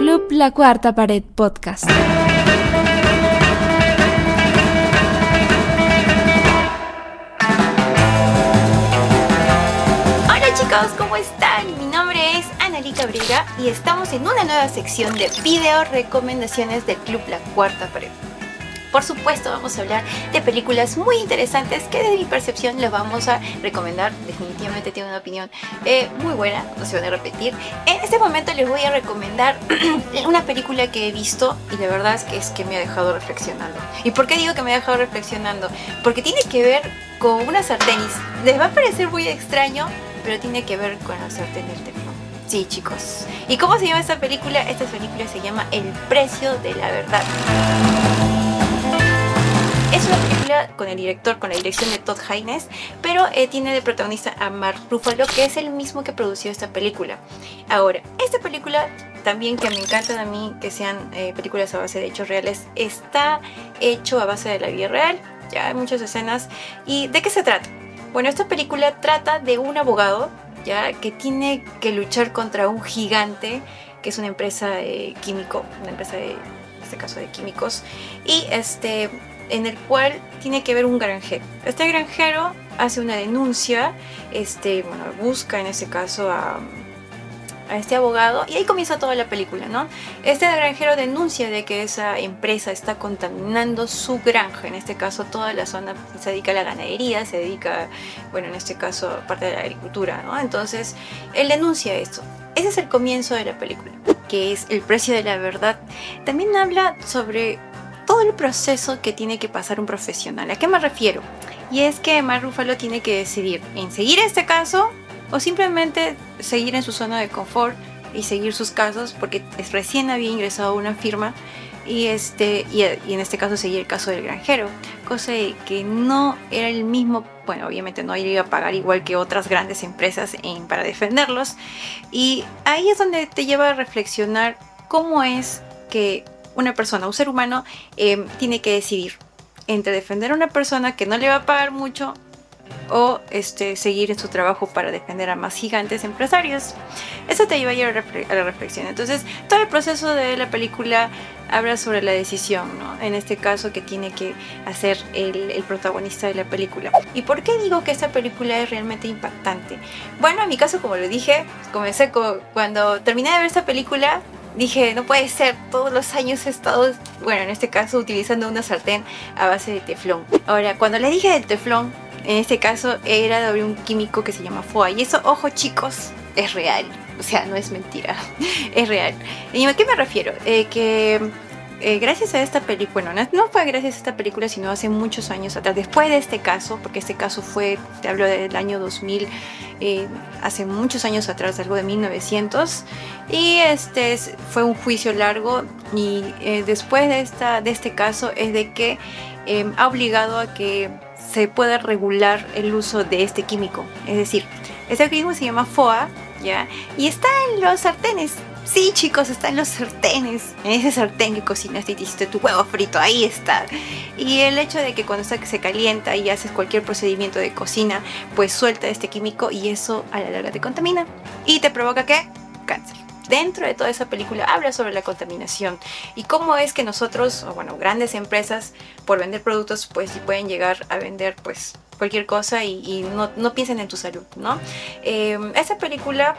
Club La Cuarta Pared Podcast. Hola chicos, ¿cómo están? Mi nombre es Analí Cabrera y estamos en una nueva sección de video recomendaciones del Club La Cuarta Pared. Por supuesto, vamos a hablar de películas muy interesantes que desde mi percepción les vamos a recomendar. Definitivamente tiene una opinión eh, muy buena, no se van a repetir. En este momento les voy a recomendar una película que he visto y la verdad es que, es que me ha dejado reflexionando. ¿Y por qué digo que me ha dejado reflexionando? Porque tiene que ver con una sartenis. Les va a parecer muy extraño, pero tiene que ver con la sartén del teflón. Sí, chicos. ¿Y cómo se llama esta película? Esta película se llama El precio de la verdad. Película con el director, con la dirección de Todd Haynes, pero eh, tiene de protagonista a Mark Ruffalo, que es el mismo que produció esta película. Ahora, esta película también que me encantan a mí que sean eh, películas a base de hechos reales, está hecho a base de la vida real, ya hay muchas escenas. ¿Y de qué se trata? Bueno, esta película trata de un abogado, ya que tiene que luchar contra un gigante, que es una empresa eh, químico, una empresa de, en este caso de químicos, y este en el cual tiene que ver un granjero. Este granjero hace una denuncia, este, bueno, busca en este caso a, a este abogado y ahí comienza toda la película, ¿no? Este granjero denuncia de que esa empresa está contaminando su granja, en este caso toda la zona se dedica a la ganadería, se dedica, bueno, en este caso parte de la agricultura, ¿no? Entonces, él denuncia esto. Ese es el comienzo de la película, que es el precio de la verdad. También habla sobre todo el proceso que tiene que pasar un profesional. ¿A qué me refiero? Y es que Mark Ruffalo tiene que decidir en seguir este caso o simplemente seguir en su zona de confort y seguir sus casos porque recién había ingresado a una firma y, este, y, en este caso seguir el caso del granjero, cosa que no era el mismo, bueno, obviamente no iba a pagar igual que otras grandes empresas para defenderlos y ahí es donde te lleva a reflexionar cómo es que una persona, un ser humano, eh, tiene que decidir entre defender a una persona que no le va a pagar mucho o este, seguir en su trabajo para defender a más gigantes empresarios. Eso te lleva a a la reflexión. Entonces, todo el proceso de la película habla sobre la decisión, ¿no? En este caso que tiene que hacer el, el, protagonista de la película. ¿Y por qué digo que esta película es realmente impactante? Bueno, en mi caso, como lo dije, comencé con, cuando terminé de ver esta película, dije, no puede ser, todos los años he estado, bueno, en este caso utilizando una sartén a base de teflón. Ahora, cuando le dije del teflón, en este caso era de un químico que se llama FOA. Y eso, ojo chicos, es real. O sea, no es mentira, es real. ¿Y a qué me refiero? Eh, que eh, gracias a esta película, bueno, no, fue gracias a esta película, sino hace muchos años atrás, después de este caso, porque este caso fue, te hablo del año 2000, eh, hace muchos años atrás, algo de 1900, y este fue un juicio largo y después de, esta, de este caso es de que ha obligado a que se pueda regular el uso de este químico, es decir, este químico se llama FOA, ¿ya? Y está en los sartenes, Sí, chicos, está en los sartenes. En ese sartén que cocinaste y te hiciste tu huevo frito, ahí está. Y el hecho de que cuando se calienta y haces cualquier procedimiento de cocina, pues suelta este químico y eso a la larga te contamina. ¿Y te provoca qué? Cáncer. Dentro de toda esa película habla sobre la contaminación y cómo es que nosotros, o bueno, grandes empresas, por vender productos, pues pueden llegar a vender pues cualquier cosa y, no, no, piensen en tu salud, ¿no? Eh, esa película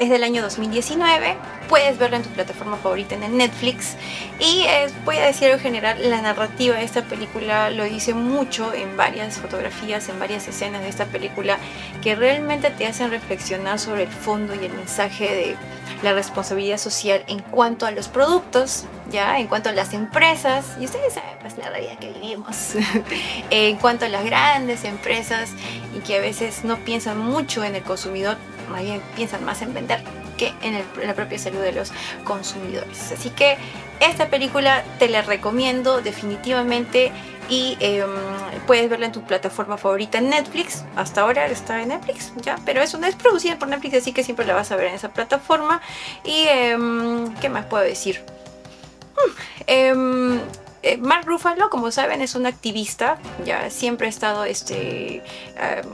es del año 2019. Puedes verla en tu plataforma favorita en el Netflix. Y eh, voy a decir en general, la narrativa de esta película lo dice mucho en varias fotografías, en varias escenas de esta película, que realmente te hacen reflexionar sobre el fondo y el mensaje de la responsabilidad social en cuanto a los productos, ya, en cuanto a las empresas, y ustedes saben pues la realidad que vivimos, en cuanto a las grandes empresas y que a veces no piensan mucho en el consumidor, más bien piensan más en vender que en, la propia salud de los consumidores. Así que esta película te la recomiendo definitivamente y eh, puedes verla en tu plataforma favorita en Netflix. Hasta ahora está en Netflix, ya, pero eso no es producida por Netflix, así que siempre la vas a ver en esa plataforma. Y eh, ¿qué más puedo decir? Eh, eh, Mark Ruffalo, como saben, es un activista, ya siempre ha estado este,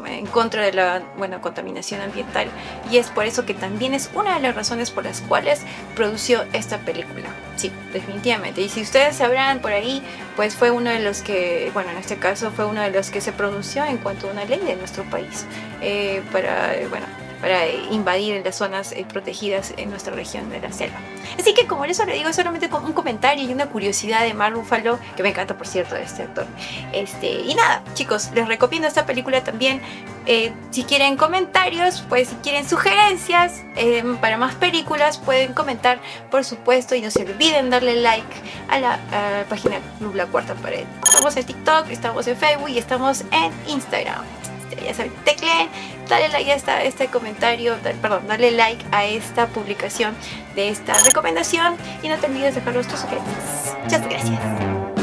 en contra de la bueno, contaminación ambiental y es por eso que también es una de las razones por las cuales produció esta película. Sí, definitivamente. Y si ustedes sabrán por ahí, pues fue uno de los que, bueno, en este caso fue uno de los que se pronunció en cuanto a una ley de nuestro país eh, para, bueno, para invadir las zonas eh, protegidas en nuestra región de la selva. Así que como eso le digo, solamente un comentario y una curiosidad de Mark Ruffalo, que me encanta por cierto este actor. Este, y nada, chicos, les recomiendo esta película también. Eh, si quieren comentarios, pues si quieren sugerencias eh, para más películas, pueden comentar, por supuesto, y no se olviden darle like a la, página Club La Cuarta Pared. Estamos en TikTok, estamos en Facebook y estamos en Instagram. Ya saben, tecleen, dale like a este comentario, perdón, dale like a esta publicación de esta recomendación y no te olvides dejar los tus sugerencias. Muchas gracias.